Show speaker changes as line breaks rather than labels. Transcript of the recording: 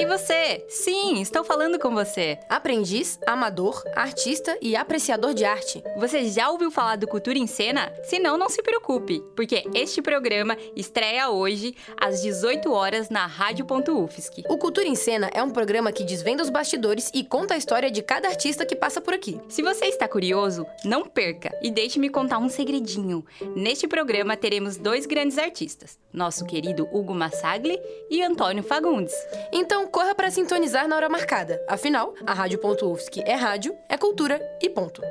Ei você! Sim, estou falando com você.
Aprendiz, amador, artista e apreciador de arte.
Você já ouviu falar do Cultura em Cena? Se não, não se preocupe, porque este programa estreia hoje às 18 horas na Rádio.UFSC.
O Cultura em Cena é um programa que desvenda os bastidores e conta a história de cada artista que passa por aqui.
Se você está curioso, não perca e deixe-me contar um segredinho. Neste programa teremos dois grandes artistas, nosso querido Hugo Massagli e Antônio Fagundes.
Então corra para sintonizar na hora marcada. Afinal, a Rádio.UFSC é rádio, é cultura e ponto.